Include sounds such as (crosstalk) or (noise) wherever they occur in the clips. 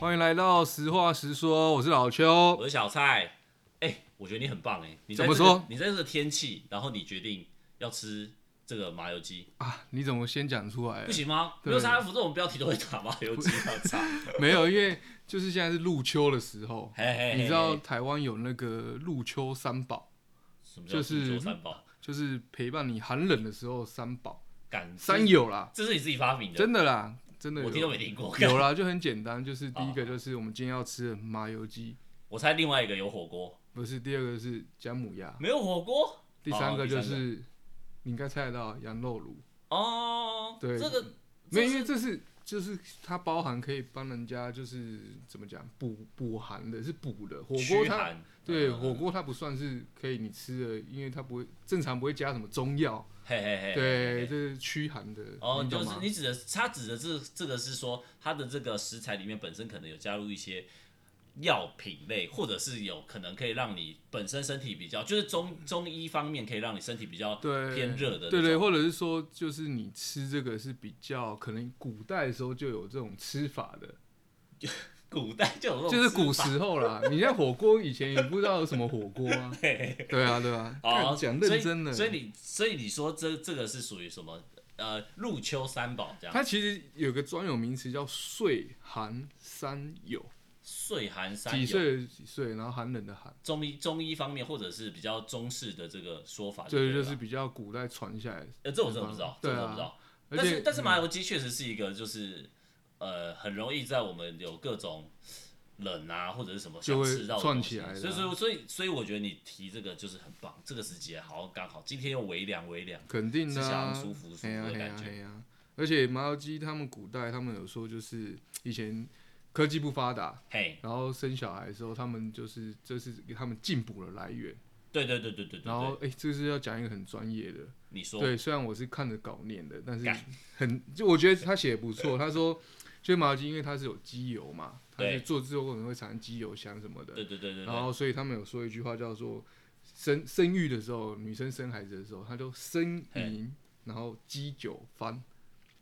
欢迎来到实话实说，我是老邱。我。是小蔡。哎、我觉得你很棒哎，你怎么说？你在这个天气，然后你决定要吃这个麻油鸡，啊，你怎么先讲出来？不？行吗？对。没有沙拉福这种标题都会打麻油鸡。(laughs) 没有，因为就是现在是入秋的时候，嘿嘿嘿你知道台湾有那个入秋三宝，什么叫就是三宝？就是陪伴你寒冷的时候三宝，敢三，有啦，这是你自己发明的，真的啦，真的我听都有没听过。有啦，就很简单，就是第一哦个就是我们今天要吃的麻油鸡，我猜另外一个有火锅，不是第二个是姜母鸭，没有火锅第三个就是你应该猜得到羊肉炉，哦。对这个没有，因为这是就是它包含可以帮人家就是怎么讲补补寒的，是补的火锅它。对，嗯火锅它不算是可以你吃的，因为它不会正常不会加什么中药，嘿嘿嘿，对，这是驱寒的。哦，就是你指的，他指的这这个是说，它的这个食材里面本身可能有加入一些药品类，或者是有可能可以让你本身身体比较，就是中中医方面可以让你身体比较对偏热的对对，或者是说，就是你吃这个是比较可能古代的时候就有这种吃法的，(laughs) 古代就有就是古时候啦。(laughs) 你像火锅以前也不知道有什么火锅啊，(laughs) 对啊对啊，哦，讲认真的。所以你所以你说这这个是属于什么？呃，入秋三宝这样，它其实有个专有名词叫岁寒三友，岁寒三有。几岁几岁，然后寒冷的寒，中医中医方面，或者是比较中式的这个说法对就是比较古代传下来的。呃，这我真的不知道，这我真的不知道。但是但是麻油鸡确实是一个就是呃很容易在我们有各种冷啊或者是什么想就会吃到的东西串起来的啊所以所以所以所以我觉得你提这个就是很棒，这个时节好刚好，今天又微凉微凉，肯定的、吃起来啊，很舒服舒服嘿呀嘿的感觉呀嘿呀。而且麻油鸡他们古代他们有说，就是以前科技不发达，嘿，然后生小孩的时候，他们就是这是给他们进补的来源。对对对对对对然后对，哎、这是要讲一个很专业的，你说对，虽然我是看着稿念的，但是干很就我觉得他写的不错。他说，就是麻油鸡因为它是有机油嘛，它对。是做制作过程会产生机油香什么的，对对对对。然，后所以他们有说一句话叫做生生育的时候，女生生孩子的时候，她就生饮，然后鸡酒翻，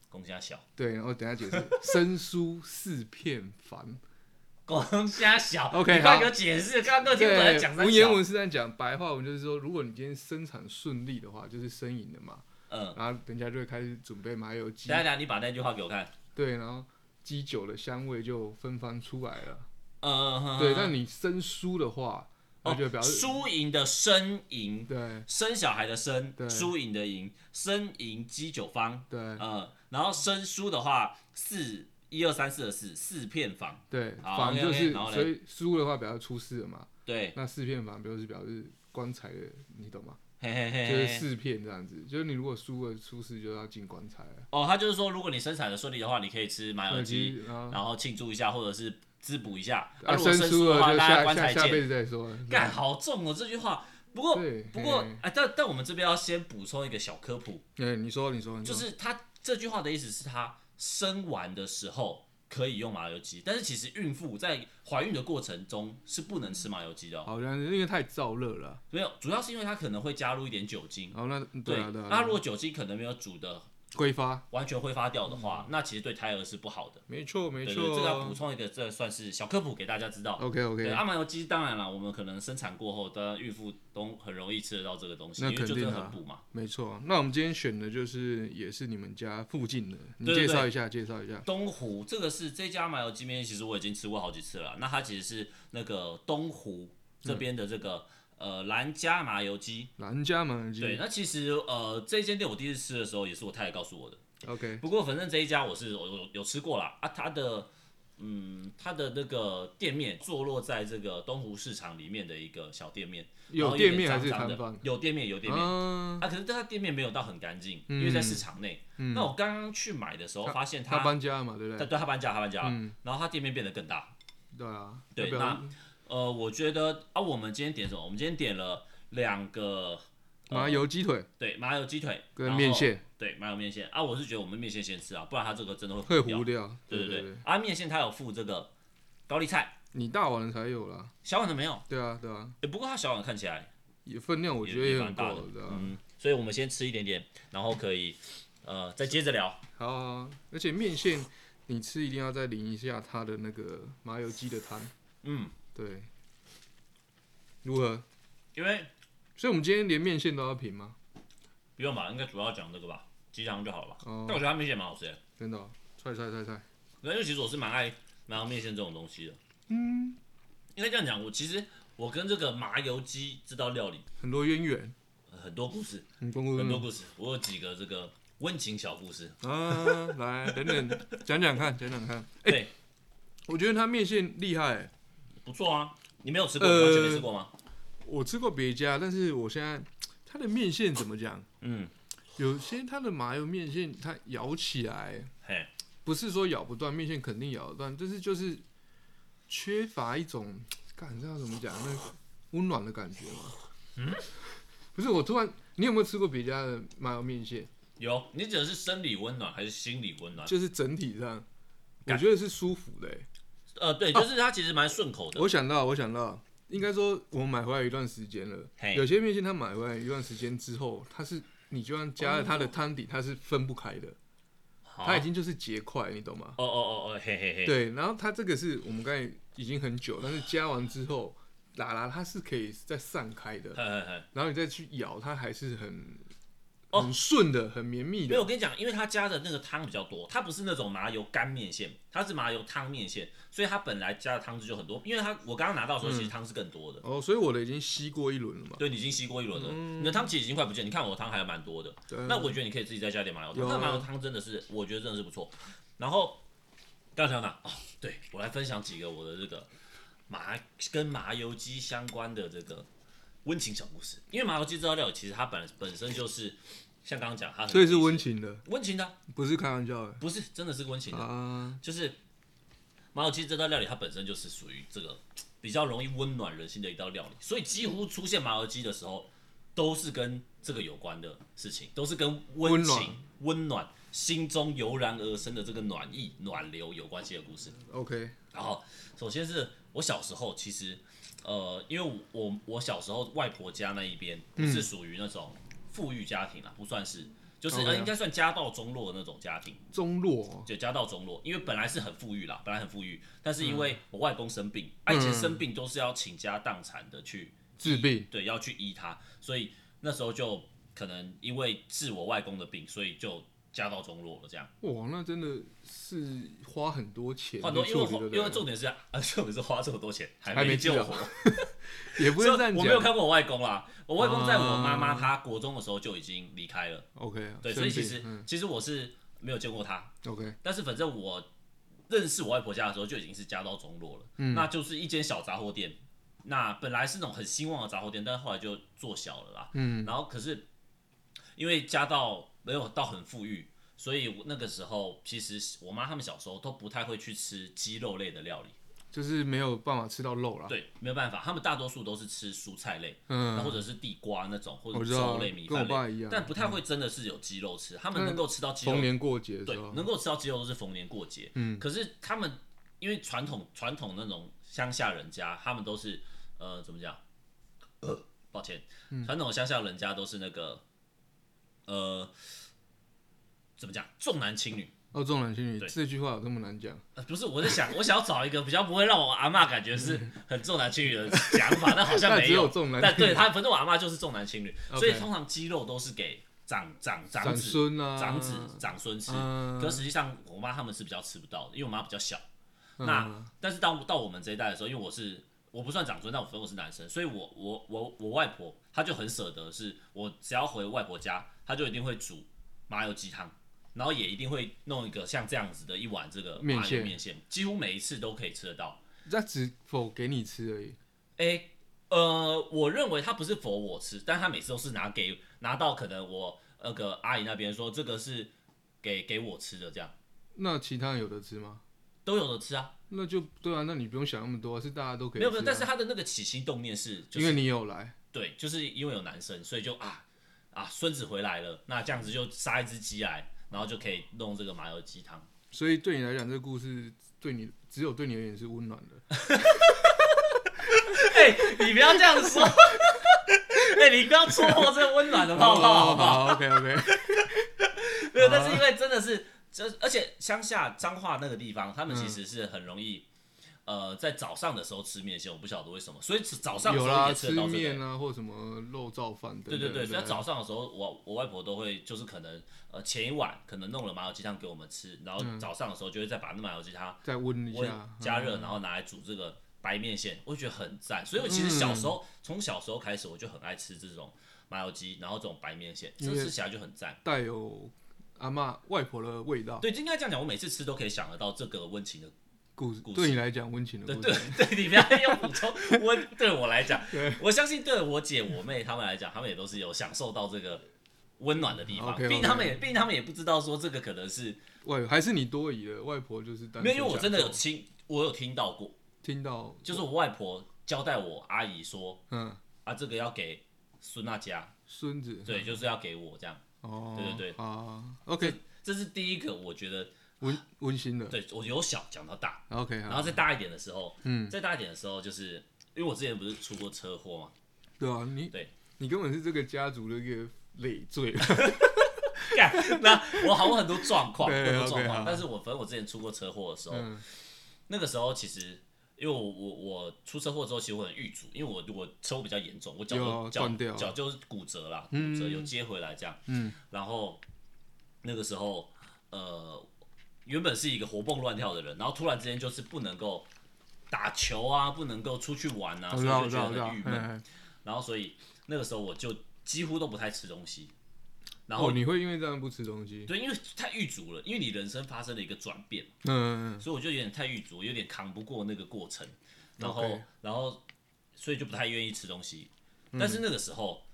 公虾小，对，然后等下解释生疏四片凡，(laughs) 公虾小 OK，你快给我解释，刚刚听我在讲文言文是在讲白话文，就是说，如果你今天生产顺利的话，就是生饮的嘛，嗯，然后人家就会开始准备麻油鸡等下你把那句话给我看，对，然后鸡酒的香味就芬芳出来了，嗯，对，但你生疏的话，那就表示输赢的生赢。对。生小孩的生，对。输赢的赢，生赢鸡酒方，对。嗯，然后生疏的话四一二三四的四四片房，对，好反 OK，OK，就是所以输的话表示出事了嘛。对，那四片房表示表示棺材的，你懂吗？嘿嘿嘿嘿。就是四片这样子，就是你如果输了出事就要进棺材了。哦，他就是说，如果你生产的顺利的话，你可以吃麻油那鸡，然后庆祝一下，或者是滋补一下。啊如果生疏的话，大家下棺材见。下下辈子再说。干，好重哦这句话。不过，不过嘿，哎，但但我们这边要先补充一个小科普，哎，你说你说你说，就是他这句话的意思是他生完的时候可以用麻油鸡，但是其实孕妇在怀孕的过程中是不能吃麻油鸡的、哦。好因为太燥热了。没有，主要是因为它可能会加入一点酒精。哦那对啊对啊，那如果酒精可能没有煮的挥发，完全挥发掉的话，那其实对胎儿是不好的。没错没对对，这个要补。充一个，这算是小科普给大家知道。OK OK 阿麻油鸡当然了，我们可能生产过后，当然孕妇都很容易吃得到这个东西，那因为就真肯定啊的很补嘛。没错。那我们今天选的就是也是你们家附近的，你对对介绍一下介绍一下。东湖这个是这家麻油鸡面，其实我已经吃过好几次了。那它其实是那个东湖这边的这个、呃兰家麻油鸡。兰家嘛，对，那其实呃这间店我第一次吃的时候，也是我太太告诉我的。OK，不过反正这一家我是有有有吃过啦啊，它的嗯它的那个店面坐落在这个东湖市场里面的一个小店面，有店面还是脏脏的摊贩？有店面有店面。嗯，啊，可是它店面没有到很干净，因为在市场内。那我刚刚去买的时候，发现他它，搬家了嘛，对不对，对？对，它搬家，它搬家然后它店面变得更大。对啊，对要不要呃，我觉得啊，我们今天点什么？我们今天点了两个麻油鸡腿对麻油鸡腿跟面，线对麻油面线啊，我是觉得我们面线先吃啊，不然它这个真的会会糊掉。对对对，啊，面线它有附这个高丽菜，你大碗的才有啦。小碗的没有。对啊对啊，诶不过它小碗看起来也分量我也觉得也蛮大的。嗯，所以我们先吃一点点，然后可以呃再接着聊。好好，好而且面线你吃一定要再淋一下它的那个麻油鸡的汤，嗯，对，如何？因为所以我们今天连面线都要评吗？不用吧，应该主要讲这个吧，鸡汤就好了吧。哦但我觉得它面线蛮好吃的，真的哦、踹踹踹踹，因为其实我是蛮爱麻油面线这种东西的。嗯，应该这样讲，我其实我跟这个麻油鸡这道料理很多渊源，呃很多故事，很丰富很多故事，我有几个这个温情小故事。啊！来，等等，讲讲看，讲讲看。哎、对，我觉得它面线厉害、欸不错啊，你没有吃过，呃你完全没吃过吗？我吃过别家，但是我现在它的面线怎么讲？嗯，有些它的麻油面线，它咬起来嘿，不是说咬不断，面线肯定咬得断，但是就是缺乏一种，感知道怎么讲，那温暖的感觉吗。嗯，不是，我突然，你有没有吃过别家的麻油面线？有，你指的是生理温暖还是心理温暖？就是整体上，我觉得是舒服的、欸。呃，对，就是它其实蛮顺口的。我想到，我想到，应该说我们买回来一段时间了，嘿有些面线它买回来一段时间之后，它是你就算加了它的汤底，它是分不开的，好它已经就是结块，你懂吗？哦哦哦哦，嘿嘿嘿。对，然后它这个是我们刚才已经很久，但是加完之后，拉拉它是可以再散开的，嘿嘿嘿。然后你再去咬，它还是很哦很顺的，很绵密的没有，我。跟你讲，因为它加的那个汤比较多，它不是那种麻油干面线，它是麻油汤面线，所以它本来加的汤汁就很多。因为它我刚刚拿到的时候，其实汤是更多的。哦，所以我的已经吸过一轮了嘛。对，你已经吸过一轮了，你的汤其实已经快不见。你看我的汤还有蛮多的，对那我觉得你可以自己再加点麻油汤。那麻油汤真的是，我觉得真的是不错。然后刚才讲哪？哦，对我来分享几个我的这个麻跟麻油鸡相关的这个温情小故事。因为麻油鸡这道料理其实它本本身就是像刚刚讲，它很所以是温情的，温情的啊，不是开玩笑的不是真的是温情的。啊。就是麻油鸡这道料理，它本身就是属于这个比较容易温暖人心的一道料理，所以几乎出现麻油鸡的时候，都是跟这个有关的事情，都是跟温温暖情、温暖、心中油然而生的这个暖意、暖流有关系的故事。OK，然后，首先是我小时候，其实，呃，因为我我小时候外婆家那一边不是属于那种富裕家庭啊，不算是，就是、应该算家道中落的那种家庭。中落哦。就家道中落，因为本来是很富裕啦，本来很富裕，但是因为我外公生病，啊，嗯以前生病都是要倾家荡产的去，治病。对，要去医他，所以那时候就可能因为治我外公的病，所以就家道中落了这样。哇，那真的是花很多钱很多因为因为重点是 (laughs) 啊，重点是花这么多钱 (laughs) 还还没救活，(laughs) 也不是这样讲。我没有看过我外公啦，我外公在我妈妈啊她国中的时候就已经离开了，OK，对，所以其实其实我是没有见过他，OK，但是反正我认识我外婆家的时候就已经是家道中落了，嗯。那就是一间小杂货店。那本来是那种很兴旺的杂货店，但是后来就做小了啦。嗯，然后可是因为家道没有到很富裕，所以我那个时候其实我妈他们小时候都不太会去吃鸡肉类的料理，就是没有办法吃到肉啦。对，没有办法，他们大多数都是吃蔬菜类，嗯，或者是地瓜那种，或者我知道粥类、米饭类，但不太会真的是有鸡肉吃。他们能够吃到鸡肉逢年过节的对，，能够吃到鸡肉都是逢年过节。嗯可是他们因为传统传统那种乡下人家，他们都是呃怎么讲？呃，抱歉，嗯传统乡下人家都是那个呃怎么讲？重男轻女。哦，重男轻女这句话有这么难讲？呃，不是，我在想，我想要找一个比较不会让我阿嬷感觉是很重男轻女的讲法，(laughs) 但好像没有。重男，但对他，反正我阿嬷就是重男轻女，所以通常鸡肉都是给长长长长子、孙啊，长子、长孙吃。嗯可实际上，我妈他们是比较吃不到的，因为我妈比较小。嗯那但是到到我们这一代的时候，因为我是我不算长孙，但我分我是男生，所以我我我我外婆她就很舍得，是我只要回外婆家，她就一定会煮麻油鸡汤，然后也一定会弄一个像这样子的一碗这个麻油面线几乎每一次都可以吃得到。那只否给你吃而已。诶、呃，我认为他不是否我吃，但他每次都是拿给拿到可能我那个阿姨那边说这个是给给我吃的，这样那其他人有的吃吗？都有的吃啊。那就对啊，那你不用想那么多，是大家都可以啊。没有没有，但是他的那个起心动念是，就是因为你有来，对，就是因为有男生，所以就啊啊孙子回来了，那这样子就杀一只鸡来，然后就可以弄这个麻油鸡汤。所以对你来讲，这个故事对你只有对你而言是温暖的。(laughs) 哎、你不要这样说，(laughs) 哎、你不要戳破这个温暖的泡泡，好不好？好，OK OK。(laughs) 没有，但是因为真的是这而且乡下彰化那个地方，他们嗯其实是很容易，呃，在早上的时候吃面线，我不晓得为什么，所以早上的有啦，时候也吃吃得到这个。面啊，或什么肉燥饭。对对对，所以早上的时候，我我外婆都会就是可能呃前一晚可能弄了麻油鸡汤给我们吃，然后早上的时候就会再把那麻油鸡汤再温一温下，加热，嗯然后拿来煮这个白面线，我就觉得很赞。所以我其实小时候从小时候开始，我就很爱吃这种麻油鸡，然后这种白面线，这因为吃起来就很赞。带有阿嬷外婆的味道。对，就应该这样讲，我每次吃都可以想得到这个温情的。故事故事对你来讲温情的对对故事。(laughs) 对，你不要用补充温，(laughs) 对我来讲，我相信对我姐、我妹他们来讲，他们也都是有享受到这个温暖的地方。毕竟他们也，毕竟他们也不知道说这个可能是外还是你多疑了，外婆就是没有，因为我真的有听，我有听到过，听到，就是我外婆交代我阿姨说嗯，啊，这个要给孙娜家，孙子对，就是要给我这样。哦，对对对。啊，OK，这是第一个，我觉得温温馨的。对我由小讲到大，，OK，然后，再大一点的时候，嗯，再大一点的时候，就是因为我之前不是出过车祸嘛，对啊，你对。你根本是这个家族的一个累赘，(laughs) 干，那我好很多状况，(laughs) 对很多状况。但是我反正我之前出过车祸的时候，嗯，那个时候其实因为我我我出车祸之后，其实我很郁卒，因为我我车祸比较严重，我脚有脚断掉脚就是骨折啦，骨嗯折有接回来这样。嗯，然后那个时候呃，原本是一个活蹦乱跳的人，然后突然之间就是不能够打球啊，不能够出去玩啊，所以道，我知道，就觉我知道得很郁闷。嗯，然后所以那个时候我就几乎都不太吃东西。然后哦，你会因为这样不吃东西？对，因为太狱足了，因为你人生发生了一个转变，嗯，嗯所以我就有点太狱足，有点扛不过那个过程，然后然后所以就不太愿意吃东西。嗯。但是那个时候，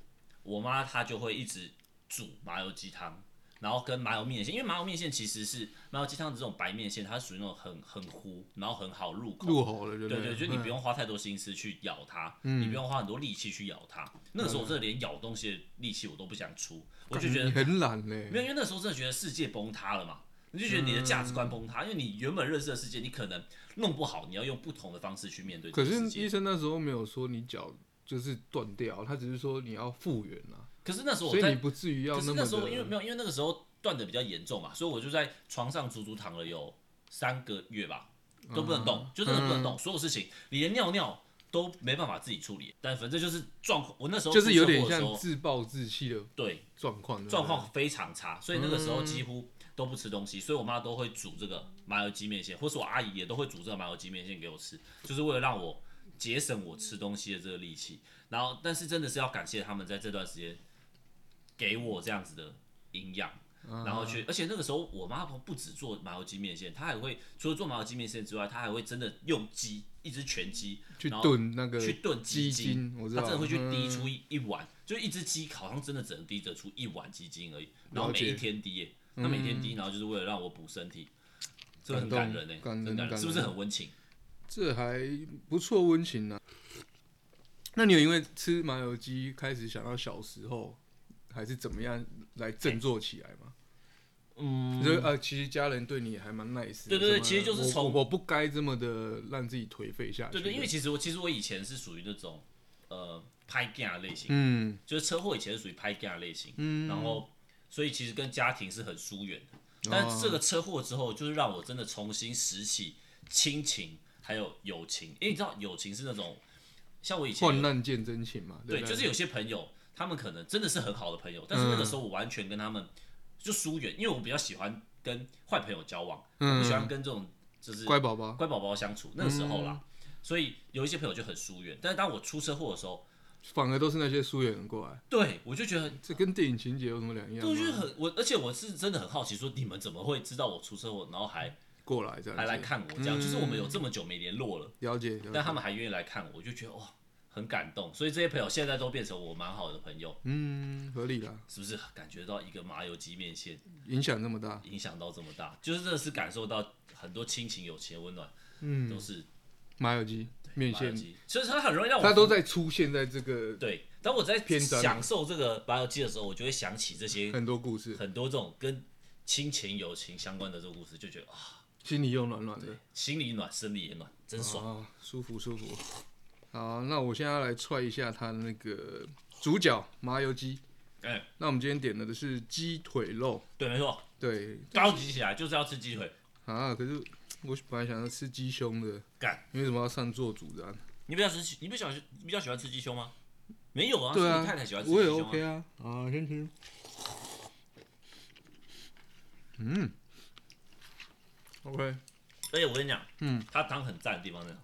我妈她就会一直煮麻油鸡汤，然后跟麻油面线，因为麻油面线其实是麻油鸡汤的这种白面线，它属于那种很很糊，然后很好入口。入喉了，对不对对，就你不嗯用花太多心思去咬它，你不用花很多力气去咬它。那个时候我真的连咬东西的力气我都不想出，我就觉得很懒嘞没，有，因为那时候真的觉得世界崩塌了嘛，你就觉得你的价值观崩塌，因为你原本认识的世界，你可能弄不好，你要用不同的方式去面对可是医。生那时候没有说你脚就是断掉，他只是说你要复原啊，可是那时候我在，所以你不至于要可是那么的那时候因为没有，因为那个时候断的比较严重嘛，所以我就在床上足足躺了有三个月吧，都不能动，嗯就真的不能动，所有事情，你连尿尿都没办法自己处理。但反正就是状况，我那时候就是有点像自暴自弃的对状况，状况非常差，所以那个时候嗯几乎都不吃东西，所以我妈都会煮这个麻油鸡面线，或是我阿姨也都会煮这个麻油鸡面线给我吃，就是为了让我节省我吃东西的这个力气。然后，但是真的是要感谢他们在这段时间给我这样子的营养。然后去，而且那个时候我妈不只做麻油鸡面线，她还会除了做麻油鸡面线之外，她还会真的用鸡，一只全鸡去炖那个去炖鸡鸡精，精，我知道，他真的会去滴嗯出一一碗，就一只鸡好像真的只能滴得出一碗鸡精而已，然后每一天滴耶，他每天滴，然后就是为了让我补身体，这个很感人哎，感人真感感是不是很温情？这还不错温情呢、那你有因为吃麻油鸡开始想到小时候，还是怎么样来振作起来吗？嗯。就是呃，其实家人对你还蛮 nice 对对对其实就是我从我我不该这么的让自己颓废下去。对对，因为其实我其实我以前是属于那种呃拍 g a 类型，嗯。就是车祸以前是属于拍 g a 类型，嗯，然后所以其实跟家庭是很疏远的。但是这个车祸之后，就是让我真的重新拾起亲情还有友情，因为你知道友情是那种像我以前患难见真情嘛，对，不就是有些朋友，他们可能真的是很好的朋友，但是那个时候我完全跟他们就疏远，因为我比较喜欢跟坏朋友交往，我不喜欢跟这种就是乖宝宝，乖宝宝相处。那个时候啦，所以有一些朋友就很疏远。但是当我出车祸的时候，反而都是那些疏远人过来，对我就觉得，这跟电影情节有什么两样对，我觉得？很我，而且我是真的很好奇，说你们怎么会知道我出车祸，然后还过来这样，还来看我这样？就是我们有这么久没联络了，了解，了解但他们还愿意来看我，我就觉得哇。很感动，所以这些朋友现在都变成我蛮好的朋友，嗯，合理啦，是不是感觉到一个麻油鸡面线？影响这么大，影响到这么大，就是真的是感受到很多亲情、友情的温暖，嗯，都是麻油鸡面线，麻油鸡，所以它很容易让我它都在出现在这个对。当我在篇章享受这个麻油鸡的时候，我就会想起这些很多故事，很多这种跟亲情、友情相关的这个故事，就觉得啊，心里又暖暖的，心里暖，生理也暖，真爽。啊，舒服舒服。好，那我现在要来踹一下他的那个主角麻油鸡，哎，那我们今天点了的是鸡腿肉，对，没错，对。高级起来就是要吃鸡腿。啊，可是我本来想要吃鸡胸的，干，你为什么要上做主的、啊？你比较吃，你比较喜比较喜欢吃鸡胸吗？没有啊，对你太太喜欢吃我也鸡胸 OK 啊，啊，先吃。嗯，OK，而且我跟你讲，嗯，它汤很赞的地方在哪，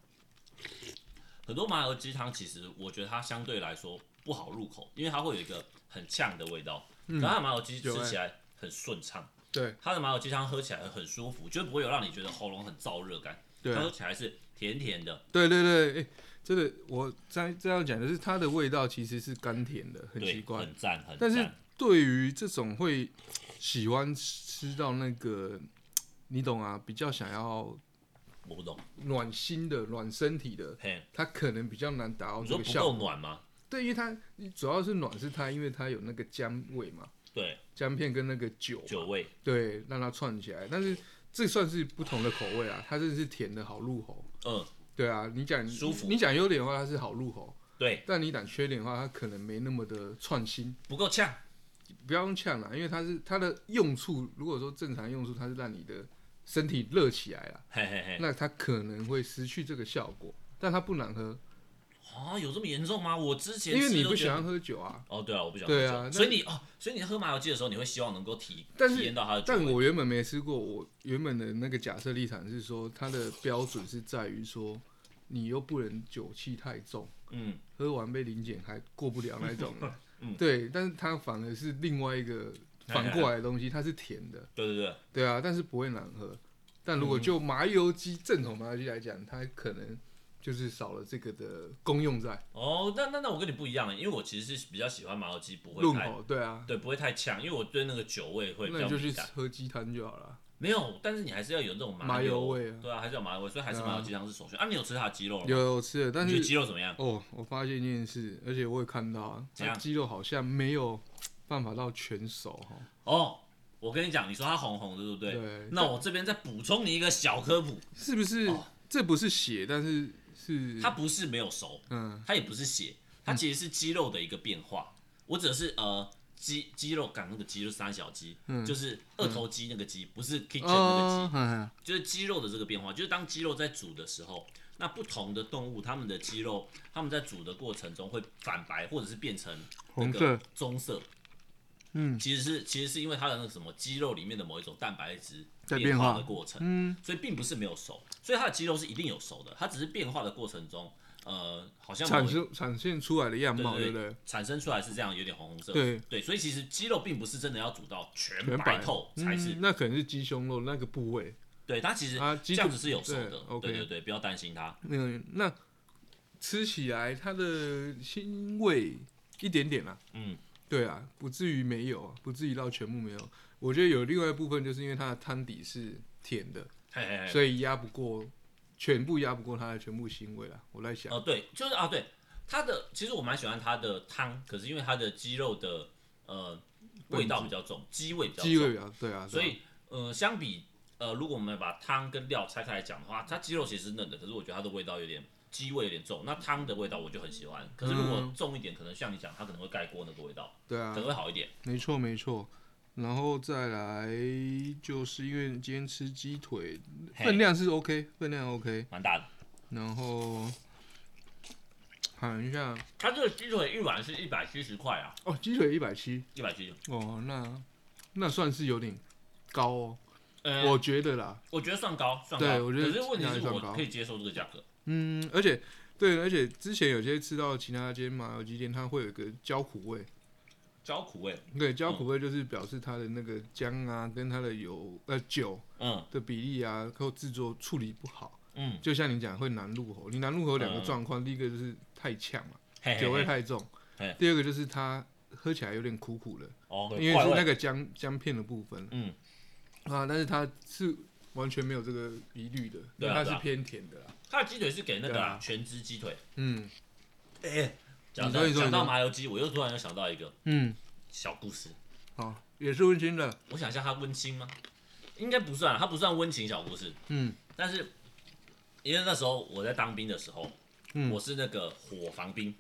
很多麻油鸡汤其实我觉得它相对来说不好入口，因为它会有一个很呛的味道。嗯可它的麻油鸡吃起来很顺畅，对它的麻油鸡汤喝起来很舒服，就不会有让你觉得喉咙很燥热感。对它喝起来是甜甜的，对对对，哎、这个，我在这样讲的是它的味道其实是甘甜的，很奇，怪。很赞，很但是赞。对于这种会喜欢吃到那个，你懂啊，比较想要我不懂，暖心的、暖身体的，嘿，它可能比较难达到你说不这个效果。够暖吗？对，因为它主要是暖是它，因为它有那个姜味嘛，对，姜片跟那个酒嘛，酒味，对，让它串起来。但是这算是不同的口味啊，它这是甜的好入喉。嗯，对啊，你讲舒服你讲优点的话，它是好入喉，对，但你讲缺点的话，它可能没那么的创新。不够呛，不要用呛啦，因为它是它的用处，如果说正常用处，它是让你的身体热起来了，嘿嘿嘿。那它可能会失去这个效果，但它不难喝，啊，有这么严重吗？我之前因为你不喜欢喝酒啊。哦，对啊，我不喜欢对啊喝酒，那所以你哦，所以你喝麻油鸡的时候，你会希望能够体但是体验到它的但。我原本没吃过，我原本的那个假设立场是说，它的标准是在于说，你又不能酒气太重，嗯，喝完被临检还过不了那种。(laughs) 嗯对，但是它反而是另外一个反过来的东西，它是甜的。对对对，对啊，但是不会难喝。但如果嗯就麻油鸡正统麻油鸡来讲，它可能就是少了这个的功用在哦，那那那我跟你不一样，因为我其实是比较喜欢麻油鸡，不会太口。对啊，对，不会太呛，因为我对那个酒味会比那你就去。喝鸡汤就好了。没有，但是你还是要有那种麻油油味啊对啊，还是有麻油味，所以还是麻油鸡汤是首选。啊，你有吃它的鸡肉？有有吃的，但是鸡肉怎么样？哦，我发现一件事，而且我也看到啊，鸡肉好像没有办法到全熟哈。哦，我跟你讲，你说它红红的，对不对？对那我这边再补充你一个小科普，是不是哦？这不是血，但是是它不是没有熟，嗯它也不是血，它其实是肌肉的一个变化。我只是呃肌肌肉，感那个肌肉三小肌，嗯就是二头肌那个肌，不是 kitchen 那哦个，肌，嗯就是肌肉的这个变化。就是当肌肉在煮的时候，那不同的动物它们的肌肉，它们在煮的过程中会反白或者是变成那个红色棕色。嗯其实是其实是因为它的那个什么肌肉里面的某一种蛋白质在变化的过程，嗯，所以并不是没有熟，所以它的肌肉是一定有熟的，它只是变化的过程中，呃，好像某产生产现出来的样貌，对不对？产生出来是这样，有点红红色。对对，所以其实肌肉并不是真的要煮到全全白透才是，嗯，那可能是鸡胸肉那个部位。对，它其实这样子是有熟对的。对对对，不要担心它。那个那吃起来它的腥味一点点啦、嗯，对啊，不至于没有啊，不至于到全部没有。我觉得有另外一部分，就是因为它的汤底是甜的，嘿嘿嘿。所以压不过，全部压不过它的全部腥味啦。我在想，哦，对，就是啊，对，它的其实我蛮喜欢它的汤，可是因为它的鸡肉的呃味道比较重，鸡味比较重，鸡味比较对啊，对啊所以呃相比呃如果我们把汤跟料拆开来讲的话，它鸡肉其实是嫩的，可是我觉得它的味道有点鸡味有点重，那汤的味道我就很喜欢，可是如果嗯重一点，可能像你讲，它可能会盖过那个味道，对啊可，能会好一点。没错没错。然后再来就是因为今天吃鸡腿，嘿分量是 OK，分量 OK。蛮大的。然后喊一下它这个鸡腿一碗是一百七十块啊，哦，鸡腿一百七一百七。哦，那那算是有点高哦，呃，我觉得啦。我觉得算高，算高。对我觉得可是问题是我可以接受这个价格。嗯，而且对，而且之前有些吃到其他间麻油鸡店，它会有一个焦苦味。焦苦味，对，焦苦味就是表示它的那个姜啊，跟它的油呃酒嗯的比例啊，或制作处理不好。嗯，就像你讲会难入喉，你难入喉有两个嗯状况，第一个就是太呛嘛，嘿嘿酒味太重嘿；第二个就是它喝起来有点苦苦的，哦，因为怪味是那个姜姜片的部分嗯，啊，但是它是完全没有这个疑虑的，因为它是偏甜的啦。它的鸡腿是给那个全脂鸡腿。嗯哎，讲到讲到麻油鸡，我又突然又想到一个嗯，小故事。好，也是温馨的。我想一下，它温馨吗？应该不算，它不算温情小故事。嗯但是因为那时候我在当兵的时候，嗯我是那个火防兵，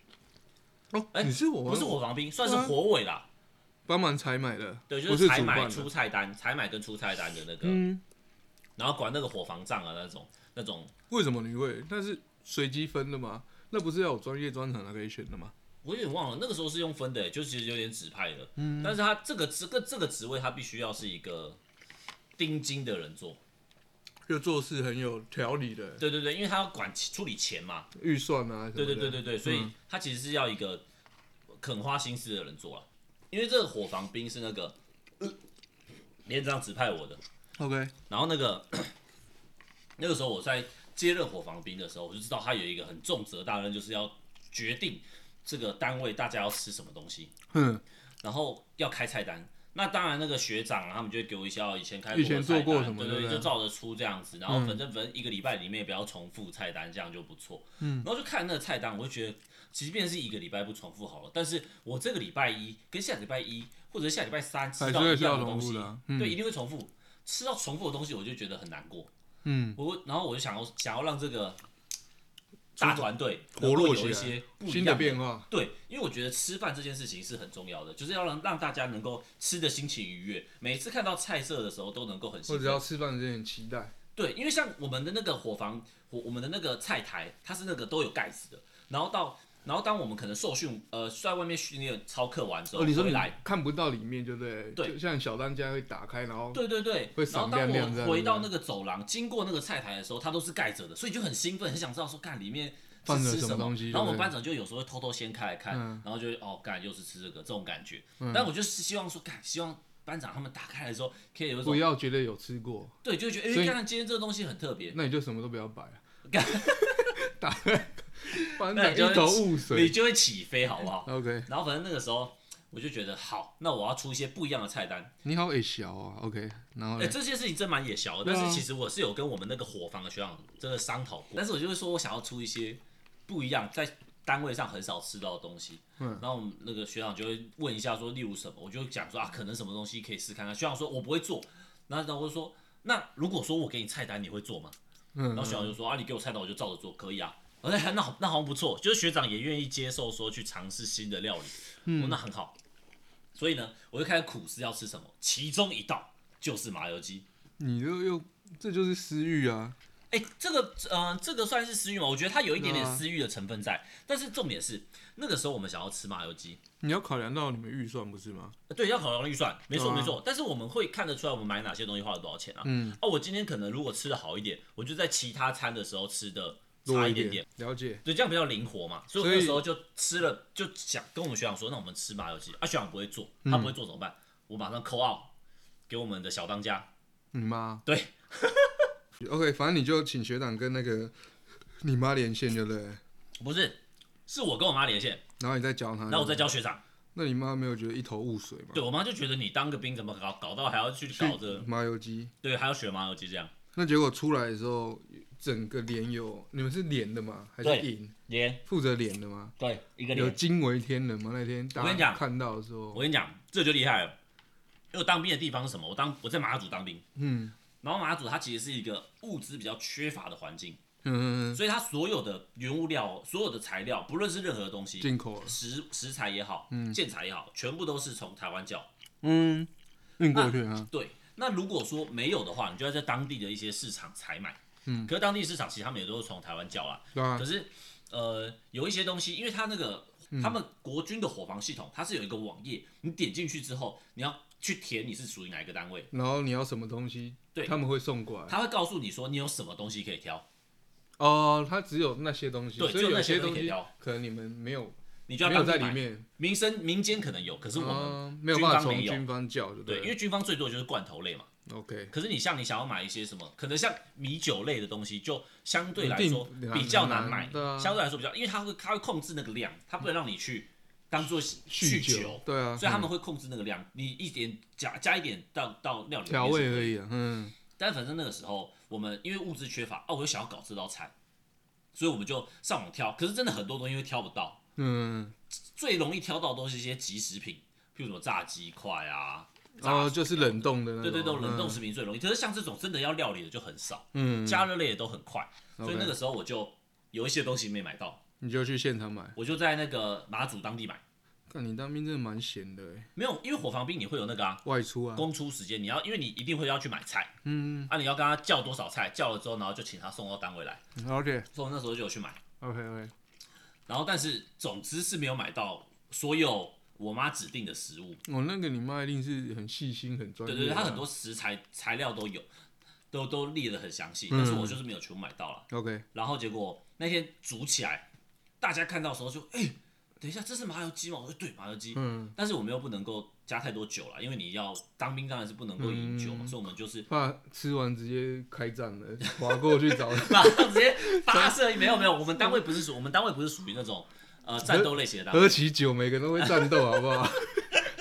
哦，哎你是我不是火防兵，算是火尾啦。帮忙采买的，对，就是采买。出菜单、采买跟出菜单的那个，嗯，然后管那个伙房账啊那种那种，为什么你会？那是随机分的吗？那不是要有专业专长才可以选的吗？我有点忘了，那个时候是用分的，就其实有点指派的。嗯但是他这个这个这个职位，他必须要是一个钉金的人做。就做事很有条理的对对对，因为他要管处理钱嘛。预算啊。对对对对对，所以嗯他其实是要一个肯花心思的人做了。因为这个伙房兵是那个、呃连长指派我的，OK，然后那个那个时候我在接任伙房兵的时候，我就知道他有一个很重责大任，就是要决定这个单位大家要吃什么东西，嗯，然后要开菜单。那当然，那个学长啊，他们就会给我一些哦以前开过以前的菜单做过什么对对，就照着出这样子。然后反正反正一个礼拜里面也不要重复菜单，这样就不错。嗯，然后就看那个菜单，我就觉得，即便是一个礼拜不重复好了，但是我这个礼拜一跟下礼拜一或者下礼拜三吃到一样的东西对，一定会重复。吃到重复的东西，我就觉得很难过。嗯，我然后我就想要想要让这个大团队活络有一些不一新样的变化。对，因为我觉得吃饭这件事情是很重要的，就是要让让大家能够吃的心情愉悦，每次看到菜色的时候都能够很或。者要吃饭之前期待。对，因为像我们的那个伙房，我我们的那个菜台，它是那个都有盖子的，然后到然后当我们可能受训，呃，在外面训练操课完之后哦，你说你回来，看不到里面，对不对？对。就像小当家会打开，然后对对对，会闪然后当亮亮这样子我回到那个走廊，经过那个菜台的时候，它都是盖着的，所以就很兴奋，很想知道说，看里面放是吃什着什么东西然后我们班长就有时候会偷偷掀开来看，嗯。然后就哦，干又是吃这个这种感觉。但我就是希望说，干希望班长他们打开来的时候，可以有一不要觉得有吃过，对，就会觉得哎，看看今天这个东西很特别，那你就什么都不要摆啊。(laughs) 打开，(laughs) 班那你就会长一头雾你。就会起飞，好不好？OK，然后反正那个时候我就觉得好，那我要出一些不一样的菜单。你好，也小啊。OK，然后哎、嘞这些事情真蛮野小的，啊但是其实我是有跟我们那个伙房的学长真的商讨过，但是我就会说我想要出一些不一样，在单位上很少吃到的东西。嗯然后我们那个学长就会问一下说，例如什么，我就讲说啊，可能什么东西可以试看看。学长说我不会做，然后我就说，那如果说我给你菜单，你会做吗？嗯然后学长就说啊，你给我菜单我就照着做，可以啊。我说哎那好，那好像不错，就是学长也愿意接受说去尝试新的料理，嗯哦，那很好。所以呢，我就开始苦思要吃什么，其中一道就是麻油鸡。你又又这就是私欲啊。哎、这个呃，这个算是私欲吗？我觉得它有一点点私欲的成分在，但是重点是那个时候我们想要吃麻油鸡，你要考量到你们预算不是吗？呃对，要考量预算，没错啊没错。但是我们会看得出来我们买哪些东西花了多少钱啊？嗯，哦，我今天可能如果吃的好一点，我就在其他餐的时候吃的差一点点，了解。对，这样比较灵活嘛。所以我那时候就吃了，就想跟我们学长说，那我们吃麻油鸡啊，学长不会做，他不会做怎么办？我马上扣 out 给我们的小当家，你妈？对。(laughs) OK，反正你就请学长跟那个 (laughs) 你妈连线，对不对？不是，是我跟我妈连线，然后你再教他。然后我再教学长。那你妈没有觉得一头雾水吗？对我妈就觉得你当个兵怎么搞，搞到还要去搞这个，麻油鸡，对，还要学麻油鸡这样。那结果出来的时候，整个连有你们是连的吗？还是对营连负责连的吗？对一个有连，惊为天人吗？那天大我跟你看到的时候，我跟你讲，这就厉害了。因为我当兵的地方是什么？我当我在马祖当兵，嗯然后马祖它其实是一个物资比较缺乏的环境，嗯嗯嗯所以它所有的原物料、所有的材料，不论是任何东嗯，西，进口了，食食材也好，建材也好，全部都是从台湾叫。嗯，运过去啊，对，那如果说没有的话，你就要在当地的一些市场采买。嗯，可是当地市场其实他们也都是从台湾叫啦。对啊。可，是呃，有一些东西，因为它那个嗯。他们国军的伙房系统，它是有一个网页，你点进去之后，你要去填你是属于哪一个单位，然后你要什么东西，对。他们会送过来。他会告诉你说你有什么东西可以挑，哦，它只有那些东西，所以有些些东西可以挑。可能你们没有你就要没有当。在里面，民生民间可能有，可是我们、嗯没有办法从军方叫，对因为军方最多就是罐头类嘛。OK，可是你像你想要买一些什么，可能像米酒类的东西，就相对来说比较难难买，相对来说比较，因为它会它会控制那个量，它不能让你去当做酗酗酒，对啊，嗯。所以他们会控制那个量，你一点加加一点到到料理调味而已啊，嗯，但反正那个时候我们因为物资缺乏，啊，我又想要搞这道菜，所以我们就上网挑，可是真的很多东西会挑不到，嗯，最容易挑到的都是一些即食品，譬如什么炸鸡块啊，然后炸就是冷冻的那种，对对对，冷冻嗯食品最容易，可是像这种真的要料理的就很少，嗯，加热类的都很快，所以那个时候我就有一些东西没买到，你就去现场买，我就在那个马祖当地买，看你当兵真的蛮闲的哎，没有，因为伙房兵你会有那个啊，外出啊，公出时间，你要因为你一定会要去买菜，嗯。啊，你要跟他叫多少菜，叫了之后，然后就请他送到单位来，，OK。所以我那时候就有去买，OK OK，然后但是总之是没有买到所有我妈指定的食物，哦，那个你妈一定是很细心、很专业啊，对对对，她很多食材材料都有，都都列的很详细，嗯但是我就是没有全部买到了。OK，然后结果那天煮起来，大家看到的时候就，哎、等一下，这是麻油鸡吗？我说对，麻油鸡。嗯，但是我们又不能够加太多酒了，因为你要当兵当然是不能够饮酒嘛，所以我们就是怕吃完直接开战了，划过去找马上 (laughs) 直接发射。没有没有，我们单位不是属，我们单位不是属于那种呃战斗类型的单位。喝起酒，每个人都会战斗，好不好？(laughs)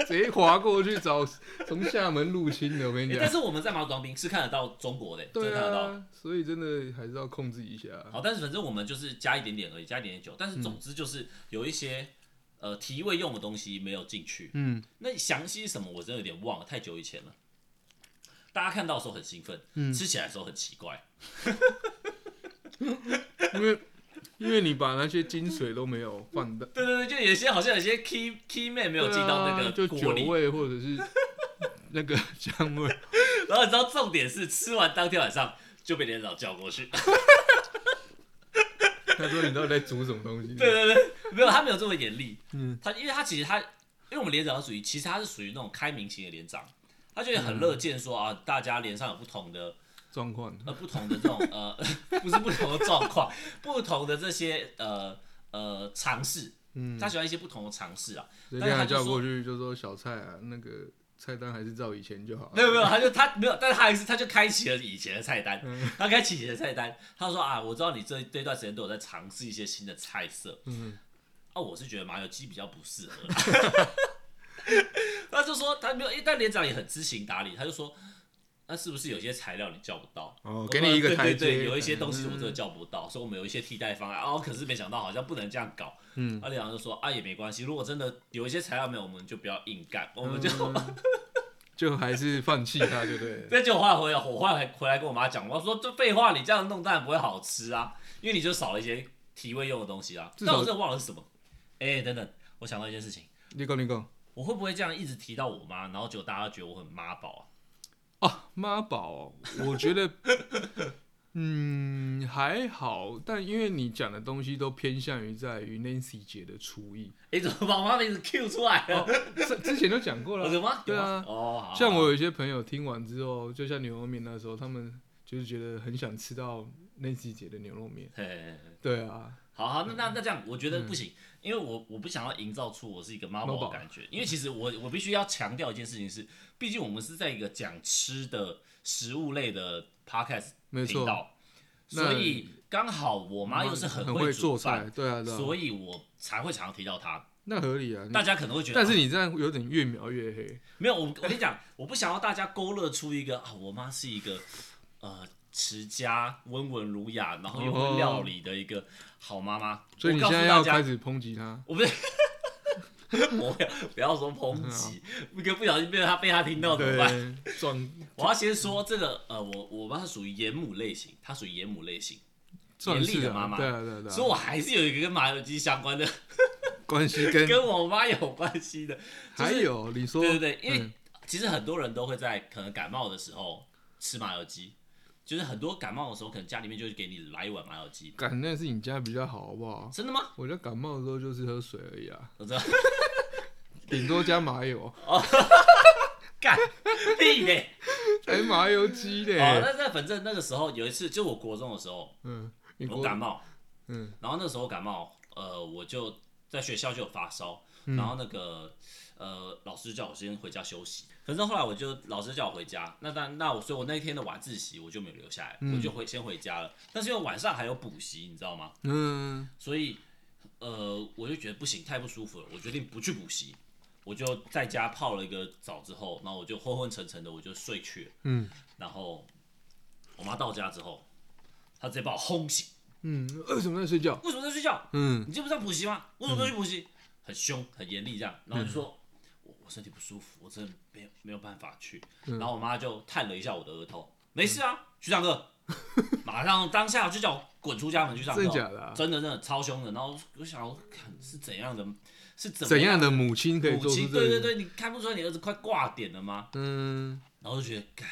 直接划过去找从厦门入侵的，我跟你讲。欸但是我们在马祖当兵是看得到中国的、真对的看得到。啊，所以真的还是要控制一下。好，但是反正我们就是加一点点而已，加一点点酒。但是总之就是有一些呃提味用的东西没有进去。嗯，那详细什么我真的有点忘了，太久以前了。大家看到的时候很兴奋，嗯吃起来的时候很奇怪。(laughs) 因为因为你把那些精髓都没有放到，对对对，就有些好像有些 key key man 没有进到那个啊就个锅里。酒味或者是那个 (laughs) 香味。(laughs) 然后你知道重点是吃完当天晚上就被连长叫过去。他说你到底在煮什么东西？对对对，没有他没有这么严厉。嗯，他因为他其实他，因为我们连长是属于，其实他是属于那种开明型的连长，他就会很乐见说啊，大家连上有不同的状况。呃不同的这种呃 (laughs) 不是不同的状况，不同的这些呃呃尝试，嗯，他喜欢一些不同的尝试啊。直接他但是他叫过去就说小蔡啊，那个菜单还是照以前就好。没有没有，他就他没有，但是他还是他就开启了以前的菜单，嗯。他开启以前的菜单，他说啊，我知道你这这段时间都有在尝试一些新的菜色，嗯，啊，我是觉得麻油鸡比较不适合。(laughs) 他就说他没有，诶但连长也很知情达理，他就说，那是不是有些材料你叫不到？哦，给你一个对台阶。对对，有一些东西我真的嗯叫不到，所以我们有一些替代方案。哦，可是没想到好像不能这样搞。嗯，啊，连长就说啊也没关系，如果真的有一些材料没有，我们就不要硬干，我们就。嗯 (laughs) 就还是放弃它，对不对？但结果后来回来，我后来回来跟我妈讲，我说这废话，你这样弄当然不会好吃啊，因为你就少了一些提味用的东西啊。至少但我真的忘了是什么。哎、等等，我想到一件事情，你讲你讲我会不会这样一直提到我妈，然后就大家觉得我很妈宝啊？哦，妈宝哦，我觉得，(laughs) 嗯，还好，但因为你讲的东西都偏向于在于 Nancy 姐的厨艺，哎、怎么把我妈名字 Q 出来了？之之前都讲过了啊，有吗？对啊哦，好像我有一些朋友听完之后，就像牛肉面那时候，他们就是觉得很想吃到 Nancy 姐的牛肉面。嘿嘿嘿嘿对啊，好好，那那那这样，我觉得不行，因为我我不想要营造出我是一个妈妈的感觉，因为其实我我必须要强调一件事情是，毕竟我们是在一个讲吃的食物类的 podcast 没错，频道，那所以刚好我妈又是很会做煮饭，，对啊，对啊，所以我才会常常提到她。那合理啊。你大家可能会觉得，啊但是你这样有点越描越黑。没有我我跟你讲，我不想要大家勾勒出一个啊，我妈是一个呃持家、温文儒雅，然后又会料理的一个好妈妈。所以你现在要开始抨击他，我不是，(laughs) 我不要不要说抨击，一个不小心被他被他听到怎么办？我要先说这个，呃，我我妈是属于严母类型，她属于严母类型，严厉啊，的妈妈。对啊，对啊，对所以啊，我还是有一个跟麻油鸡相关的，(laughs) 关系跟 (laughs) 跟我妈有关系的。就是还有你说，对对对，因为嗯。其实很多人都会在可能感冒的时候吃麻油鸡，就是很多感冒的时候，可能家里面就会给你来一碗麻油鸡。感那是你家比较好，好不好？真的吗？我觉得感冒的时候就是喝水而已啊，我知道，(laughs) 顶多加麻油，(laughs) 干屁嘞！(laughs) 还麻油鸡嘞。哦，那那反正那个时候有一次，就我国中的时候，嗯，你国我感冒，嗯然后那时候感冒，呃，我就在学校就有发烧，嗯然后那个呃老师叫我先回家休息，可是后来我就老师叫我回家，那但那我所以我那一天的晚自习我就没有留下来，嗯我就回先回家了，但是因为晚上还有补习，你知道吗？嗯所以呃我就觉得不行，太不舒服了，我决定不去补习。我就在家泡了一个澡之后，然后我就昏昏沉沉的，我就睡去了。嗯然后我妈到家之后，她直接把我轰醒。嗯，为什么在睡觉？为什么在睡觉？嗯你这不是要补习吗？为什么不去补习？很凶，很严厉这样，然后就说，我我身体不舒服，我真的没有没有办法去。然后我妈就探了一下我的额头，没事啊，去上课，(laughs) 马上当下就叫我滚出家门去上课真的，假的啊？真的真的超凶的。然后我想是怎样的，是怎样的母亲可以母亲？做出这？对对对，你看不出来你儿子快挂点了吗？嗯，然后就觉得干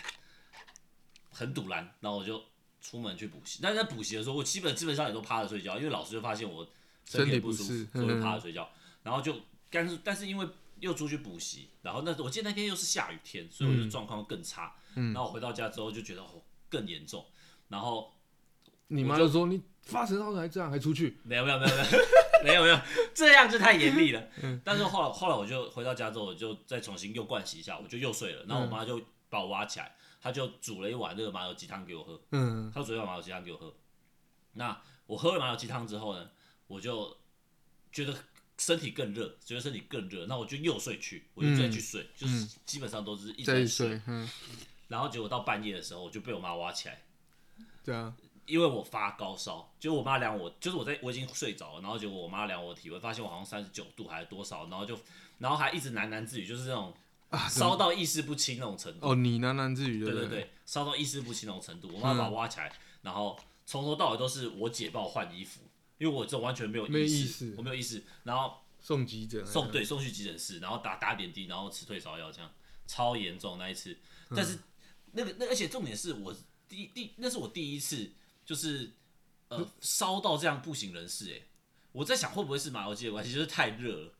很堵然，然后我就出门去补习。但是在补习的时候，我基本基本上也都趴着睡觉，因为老师就发现我身体很不舒服所以我就趴着睡觉。然后就但是但是因为又出去补习，然后那我记得那天又是下雨天，所以我就状况更差。嗯然后我回到家之后就觉得哦更严重，然后你妈就说你发神经还这样还出去，没有没有没有没有没有没有，这样就太严厉了。嗯但是后来后来我就回到家之后，我就再重新又灌洗一下，我就又睡了。然后我妈就把我挖起来，她就煮了一碗那个麻油鸡汤给我喝。嗯，她煮一碗麻油鸡汤给我喝。那我喝了麻油鸡汤之后呢，我就觉得身体更热，觉得身体更热，那我就又睡去，我就再去睡，就是基本上都是一直在睡。嗯，然后结果到半夜的时候，我就被我妈挖起来。对啊，因为我发高烧，就我妈量我，就是我在我已经睡着了，然后结果我妈量我体温，发现我好像三十九度还是多少，然后就然后还一直喃喃自语，就是那种啊，烧到意识不清那种程度。哦，你喃喃自语，对对对，烧到意识不清那种程度，我妈把我挖起来，然后从头到尾都是我姐帮我换衣服，因为我这完全没有没意意识。我没有意识，然后送急诊，送对送去急诊室，然后打打点滴，然后吃退烧药，这样超严重那一次。但是那个那而且重点是我第第那是我第一次就是呃烧到这样不省人事哎、我在想会不会是麻油鸡的关系，就是太热了，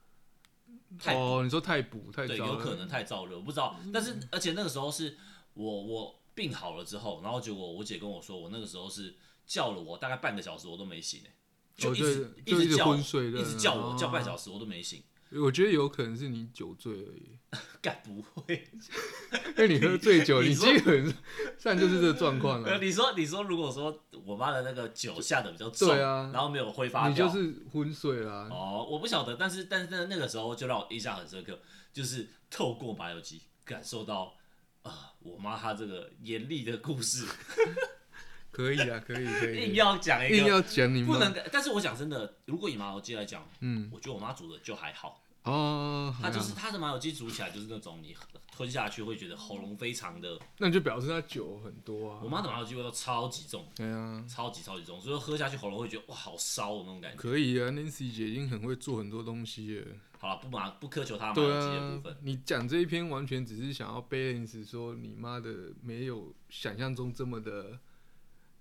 太哦，你说太补太对，糟了。有可能太燥热，我不知道。但是而且那个时候是我我病好了之后，然后结果我姐跟我说，我那个时候是叫了我大概半个小时，我都没醒哎、就哦一直、对就一直直叫我昏睡的一直叫我、哦叫半小时，我都没醒。我觉得有可能是你酒醉而已，(laughs) 该不会？(laughs) 因为你喝醉酒，(laughs) 你你说基本上就是这个状况呃，了。你说你说，如果说我妈的那个酒下的比较重，对啊然后没有挥发你，就是昏睡啦，哦，我不晓得，但是但是那那个时候就让我印象很深刻，就是透过麻油鸡感受到啊、我妈她这个严厉的故事，可以啊，可以可以，硬要讲一个。硬要讲你不能，但是我讲真的，如果以麻油鸡来讲，嗯。我觉得我妈煮的就还好，哦，他就是她的麻油鸡煮起来就是那种你吞下去会觉得喉咙非常的，那就表示他酒很多啊。我妈的麻油鸡味道超级重，对啊，超级超级重，所以喝下去喉咙会觉得哇好烧的那种感觉。可以啊，Nancy 姐已经很会做很多东西了。好了，不麻不苛求她麻对油鸡的部啊分，，你讲这一篇完全只是想要 balance 说你妈的没有想象中这么的，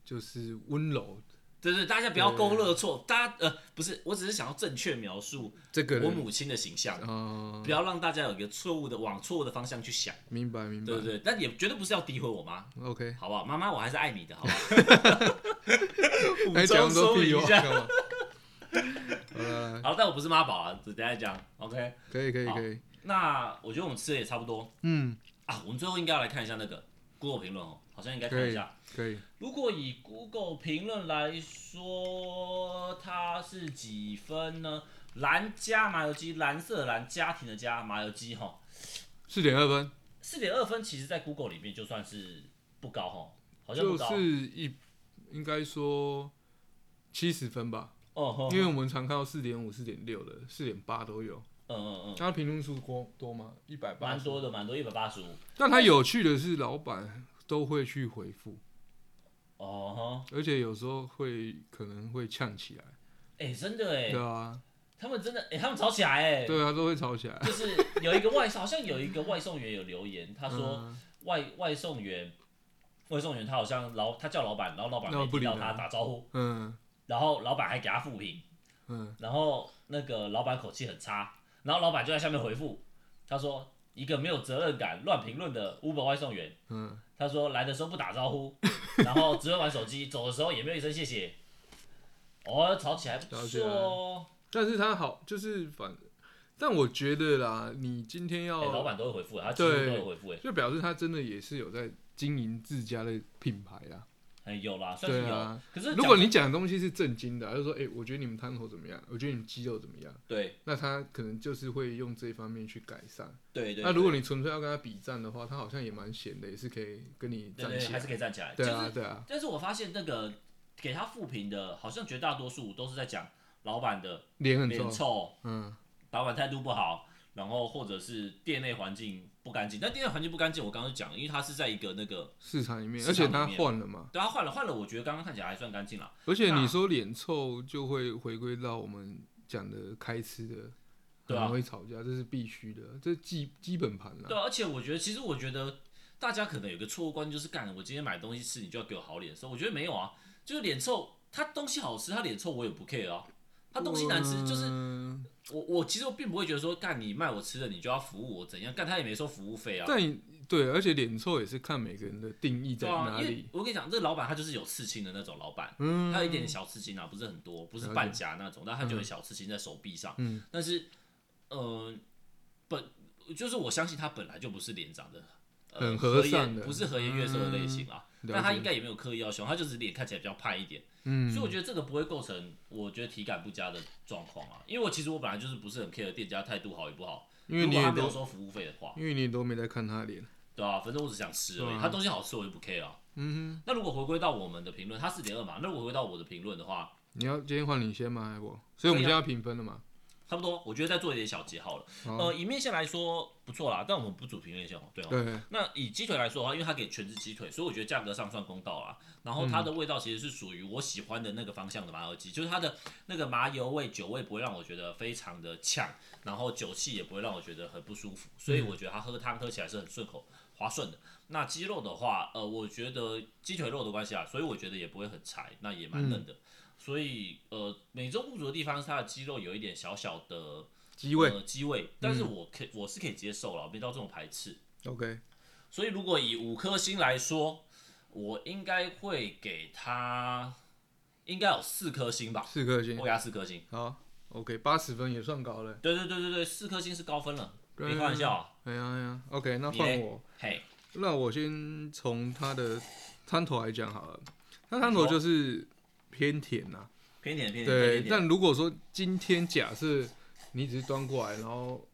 就是温柔。对对，大家不要勾勒错，大家呃不是，我只是想要正确描述这个我母亲的形象，啊，不要让大家有一个错误的往错误的方向去想，明白明白。对不对，但也绝对不是要诋毁我妈，OK，好不好？妈妈，我还是爱你的，好不好？还 (laughs) 讲说明一下？好但我不是妈宝啊，等一下讲，OK。可以可以好可以，那我觉得我们吃的也差不多嗯，啊，我们最后应该要来看一下那个 Google 评论哦，好像应该看一下。可以。如果以 Google 评论来说，它是几分呢？蓝加麻油鸡，蓝色的蓝，家庭的家，麻油鸡哈，四点二分，四点二分，其实在 Google 里面就算是不高哈，好像不就高。是一应该说七十分吧，哦吼，因为我们常看到四点五、四点六的，四点八都有。嗯嗯嗯，他评论数多多吗？一百八，蛮多的，蛮多，一百八十五。但它有趣的是，老板都会去回复，哦而且有时候会可能会呛起来，哈，哎，真的哎。对，啊，他们真的哎，他们吵起来哎，对啊，都会吵起来。就是有一个外，好像有一个外送员有留言，他说嗯。外外送员，外送员他好像老他叫老板，然后老板那没听到不理他。他打招呼，嗯。然后老板还给他复评，嗯，然后那个老板口气很差，然后老板就在下面回复，他说一个没有责任感、乱评论的 Uber 外送员，嗯，他说来的时候不打招呼，然后只会玩手机，走的时候也没有一声谢谢，哦，吵起来不错哦，但是他好，就是反，但我觉得啦，你今天要、哎老板都会回复，他几乎都对有回复，哎，就表示他真的也是有在经营自家的品牌啦。哎有啦，算是有，对啊，可是如果你讲的东西是正经的啊，就说哎、我觉得你们汤头怎么样，我觉得你们肌肉怎么样，对那他可能就是会用这一方面去改善。对对，那如果你纯粹要跟他比战的话，他好像也蛮闲的，也是可以跟你站起来。是可以站起来，对就是，啊对啊，但是我发现那个给他复评的，好像绝大多数都是在讲老板的脸很臭，臭，嗯，老板态度不好，然后或者是店内环境不干净。但第二环境不干净，我刚刚就讲了，因为它是在一个那个，市场里面，而且它换了嘛，对，它换了换了，我觉得刚刚看起来还算干净啦。而且你说脸臭就会回归到我们讲的开吃的，对啊很容易吵架，这是必须的，这是基基本盘了。对啊，而且我觉得，其实我觉得大家可能有个错误观念，就是干，我今天买东西吃，你就要给我好脸色。我觉得没有啊，就是脸臭，他东西好吃，他脸臭我也不 care 啊。他东西难吃，就是嗯我我其实我并不会觉得说干你卖我吃的，你就要服务我怎样，干他也没收服务费啊。但对，而且脸臭也是看每个人的定义在哪里。我跟你讲，这个老板他就是有刺青的那种老板，嗯，他有一点点小刺青啊，不是很多，不是半夹那种，但他就有小刺青在手臂上。嗯，但是呃本就是我相信他本来就不是脸长得。呃很和颜善的不是和颜悦色的类型啊，了但他应该也没有刻意要凶，他就只是脸看起来比较胖一点，嗯，所以我觉得这个不会构成我觉得体感不佳的状况啊，因为我其实我本来就是不是很 care 店家态度好与不好，因为你也都，没有收服务费的话，因为你都没在看他的脸。对啊，反正我只想吃而已，啊他东西好吃我就不 care 啊。嗯哼那如果回归到我们的评论，他四点二嘛，那如果回归到我的评论的话，你要今天换你先吗？还是我？所以我们现在要评分了嘛？差不多，我觉得再做一点小结好了。好呃，以面线来说不错啦，但我们不煮平面线哦，对哦。对，那以鸡腿来说的话，因为它给全只鸡腿，所以我觉得价格上算公道啦。然后它的味道其实是属于我喜欢的那个方向的麻油鸡，就是它的那个麻油味、酒味不会让我觉得非常的呛，然后酒气也不会让我觉得很不舒服，所以我觉得它喝汤喝起来是很顺口、滑顺的。那鸡肉的话，呃，我觉得鸡腿肉的关系啊，所以我觉得也不会很柴，那也蛮嫩的。所以呃，美中不足的地方是它的肌肉有一点小小的机位呃鸡味，但是我可以我是可以接受了，我没到这种排斥。OK，所以如果以五颗星来说，我应该会给他应该有四颗星吧，四颗星我。给他四颗星。好，OK，八十分也算高了。对对对对对，四颗星是高分了，对没开玩笑啊。哎呀哎呀，OK，那你嘞换我。嘿，那我先从他的汤头来讲好了。它汤头就是偏甜呐、偏甜偏甜对。偏甜。但如果说今天假设你只是端过来，然后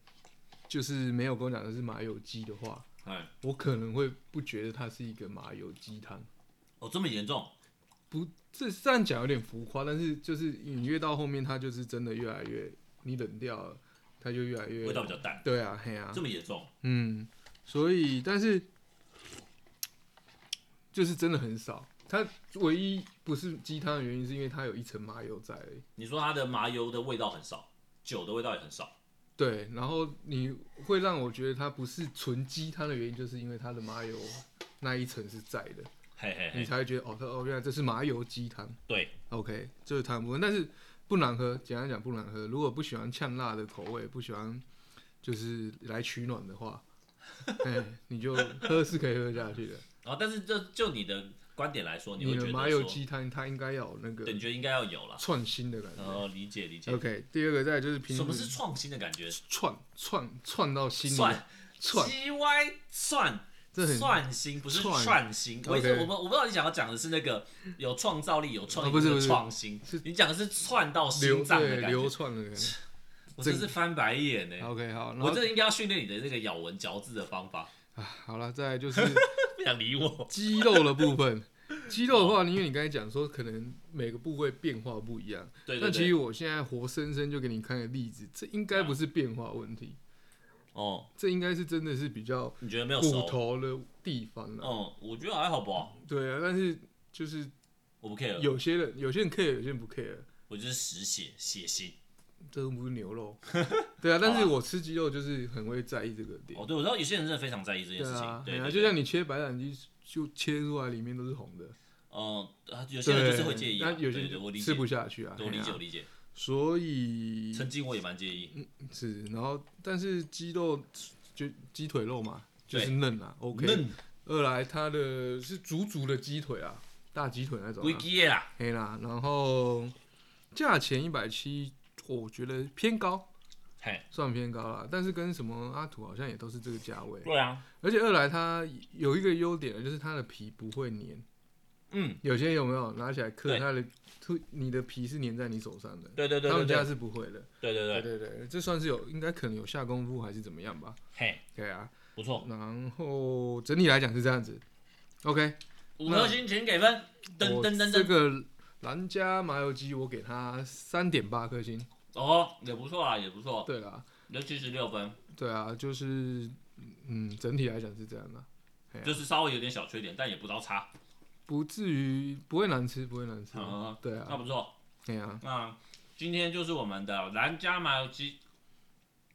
就是没有跟我讲的是麻油鸡的话，哎，我可能会不觉得它是一个麻油鸡汤。哦，这么严重？不，这这样讲有点浮夸，但是就是你越到后面，它就是真的越来越，你冷掉了，它就越来越味道比较淡，对啊，嘿啊，这么严重？嗯，所以但是就是真的很少。它唯一不是鸡汤的原因，是因为它有一层麻油在而已。你说它的麻油的味道很少，酒的味道也很少。对，然后你会让我觉得它不是纯鸡汤的原因，就是因为它的麻油那一层是在的，你嘿嘿你，才会觉得哦，它哦，原来这是麻油鸡汤。对，OK，这是汤部分，但是不难喝。简单讲不难喝。如果不喜欢呛辣的口味，不喜欢就是来取暖的话，哎，你就喝是可以喝下去的。然 (laughs) 后但是就就你的观点来说，你会觉得麻油说，鸡汤它应该要有那个对，你觉得应该要有了。创新的感觉。哦，理解理解。OK，第二个再就是平什么是创新的感觉？串串串到心里蒜串，G Y 串这很蒜心不是串串心，我一直 OK 我们我不知道你想要讲的是那个有创造力、有创意的哦不是创新，你讲的是串到心脏的感觉，串的感觉。(laughs) 我真是翻白眼呢。OK，好，然我后这应该要训练你的那个咬文嚼字的方法，啊，好了，再来就是不想理我。肌肉的部分。(laughs) 肌肉的话，因为你刚才讲说可能每个部位变化不一样，对对但其实，我现在活生生就给你看个例子，这应该不是变化问题，哦，这应该是真的是比较你觉得没有骨熟？头的地方了。哦，我觉得还好吧，对啊，但是就是我不 care，有些人有些人 care，有些人不 care，我就是实血血腥。这都不是牛肉。对啊，但是我吃鸡肉就是很会在意这个点。哦，对，我知道有些人真的非常在意这件对事情对对，就像你切白斩鸡，就切出来里面都是红的，嗯，啊有些人就是会介意啊，那有些我吃，不下去啊。对我理解，我理解。所以曾经我也蛮介意，嗯是，然后但是鸡肉就鸡腿肉嘛，就是嫩啊，OK。嫩二来它的是足足的鸡腿啊，大鸡腿那种、龟啊，鸡啦，黑啦。然后价钱一百七，我觉得偏高，嘿，算偏高了。但是跟什么阿土好像也都是这个价位。对啊，而且二来它有一个优点，就是它的皮不会粘。嗯，有些有没有拿起来刻它的，吐你的皮是粘在你手上的。对对对他们家是不会的。对对对，对对对，这算是有应该可能有下功夫还是怎么样吧？嘿，对啊。不错，然后整体来讲是这样子。OK，五颗星请给分，噔噔噔噔，这个蓝家麻油鸡我给他三点八颗星。哦，也不错啊，也不错，对啦，有七十六分，对啊，就是嗯，整体来讲是这样的，就是稍微有点小缺点，但也不到差。不至于不会难吃，不会难吃。嗯，对啊，那不错。对啊那今天就是我们的蓝加麻油鸡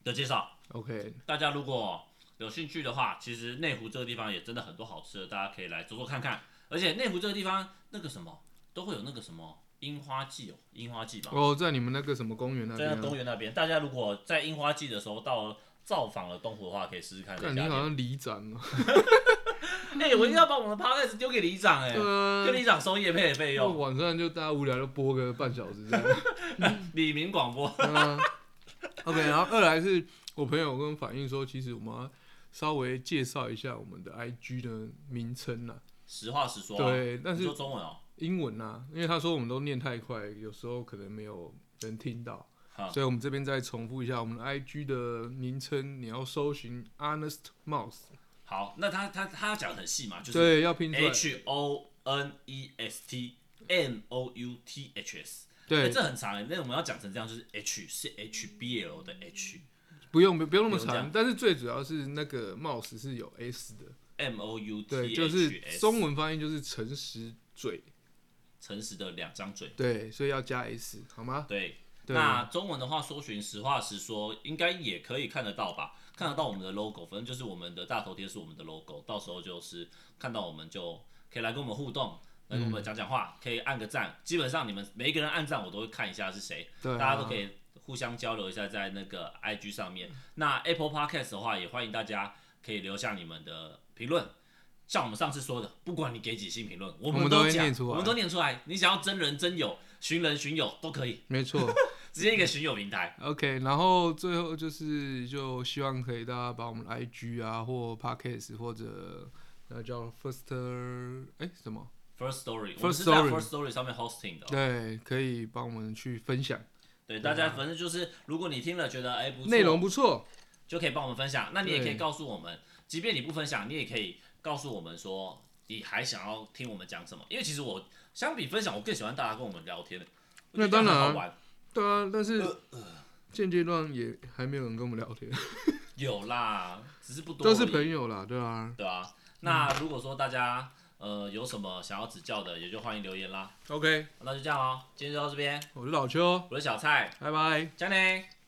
的介绍。，OK，大家如果有兴趣的话，其实内湖这个地方也真的很多好吃的，大家可以来走走看看。而且内湖这个地方那个什么都会有那个什么樱花季哦，樱花季吧，哦，在你们那个什么公园那在那边啊，公园那边，大家如果在樱花季的时候到造访了东湖的话，可以试试看这家店。看你好像里长哦。(laughs) 哎、我一定要把我们的 podcast 丢给里长哎、对啊跟里长收夜配的费就用，晚上就大家无聊就播个半小时这样。(laughs) 李明广播。(laughs) 嗯 OK，然后二来是我朋友跟我反映说，其实我们要稍微介绍一下我们的 IG 的名称啦。实话实说、啊，对，但你是说中文哦、英文啊，因为他说我们都念太快，有时候可能没有人听到，好。所以我们这边再重复一下我们 IG 的名称，你要搜寻 Honest Mouse，好，那他他他要讲得很细嘛，就是对，要拼出来，H O N E S T M O U T H S，哎、对，这很长哎，那我们要讲成这样，就是 H 是 H B L 的 H 不用不不用那么长，但是最主要是那个 Mouse 是有 S 的，M O U T 对，就是中文发音就是诚实嘴，诚实的两张嘴。对，所以要加 S 好吗？对，对那中文的话，搜寻实话实说，应该也可以看得到吧？看得到我们的 logo，反正就是我们的大头贴是我们的 logo，到时候就是看到我们就可以来跟我们互动，来跟我们讲讲话，可以按个赞。基本上你们每一个人按赞，我都会看一下是谁，对啊，大家都可以互相交流一下在那个 IG 上面。那 Apple Podcast 的话，也欢迎大家可以留下你们的评论。像我们上次说的，不管你给几星评论，我我们都讲会念出来我们都念出来。你想要真人真友、寻人寻友都可以，没错。直接一个寻友平台。(laughs) OK，然后最后就是就希望可以大家把我们的 IG 啊或 Podcast 或者那叫 First 哎、什么 First Story，我们是在 Story First Story 上面 hosting 的哦、对，可以帮我们去分享，对，大家反正就是，如果你听了觉得哎不错，内容不错，就可以帮我们分享。那你也可以告诉我们，即便你不分享，你也可以告诉我们说你还想要听我们讲什么。因为其实我相比分享，我更喜欢大家跟我们聊天。那当然。对啊，但是现阶段也还没有人跟我们聊天，(laughs) 有啦，只是不多而都。是朋友啦，对啊。对啊。那如果说大家呃有什么想要指教的，也就欢迎留言啦。OK，那就这样咯，今天就到这边。我是老邱，我是小蔡，拜拜。加内。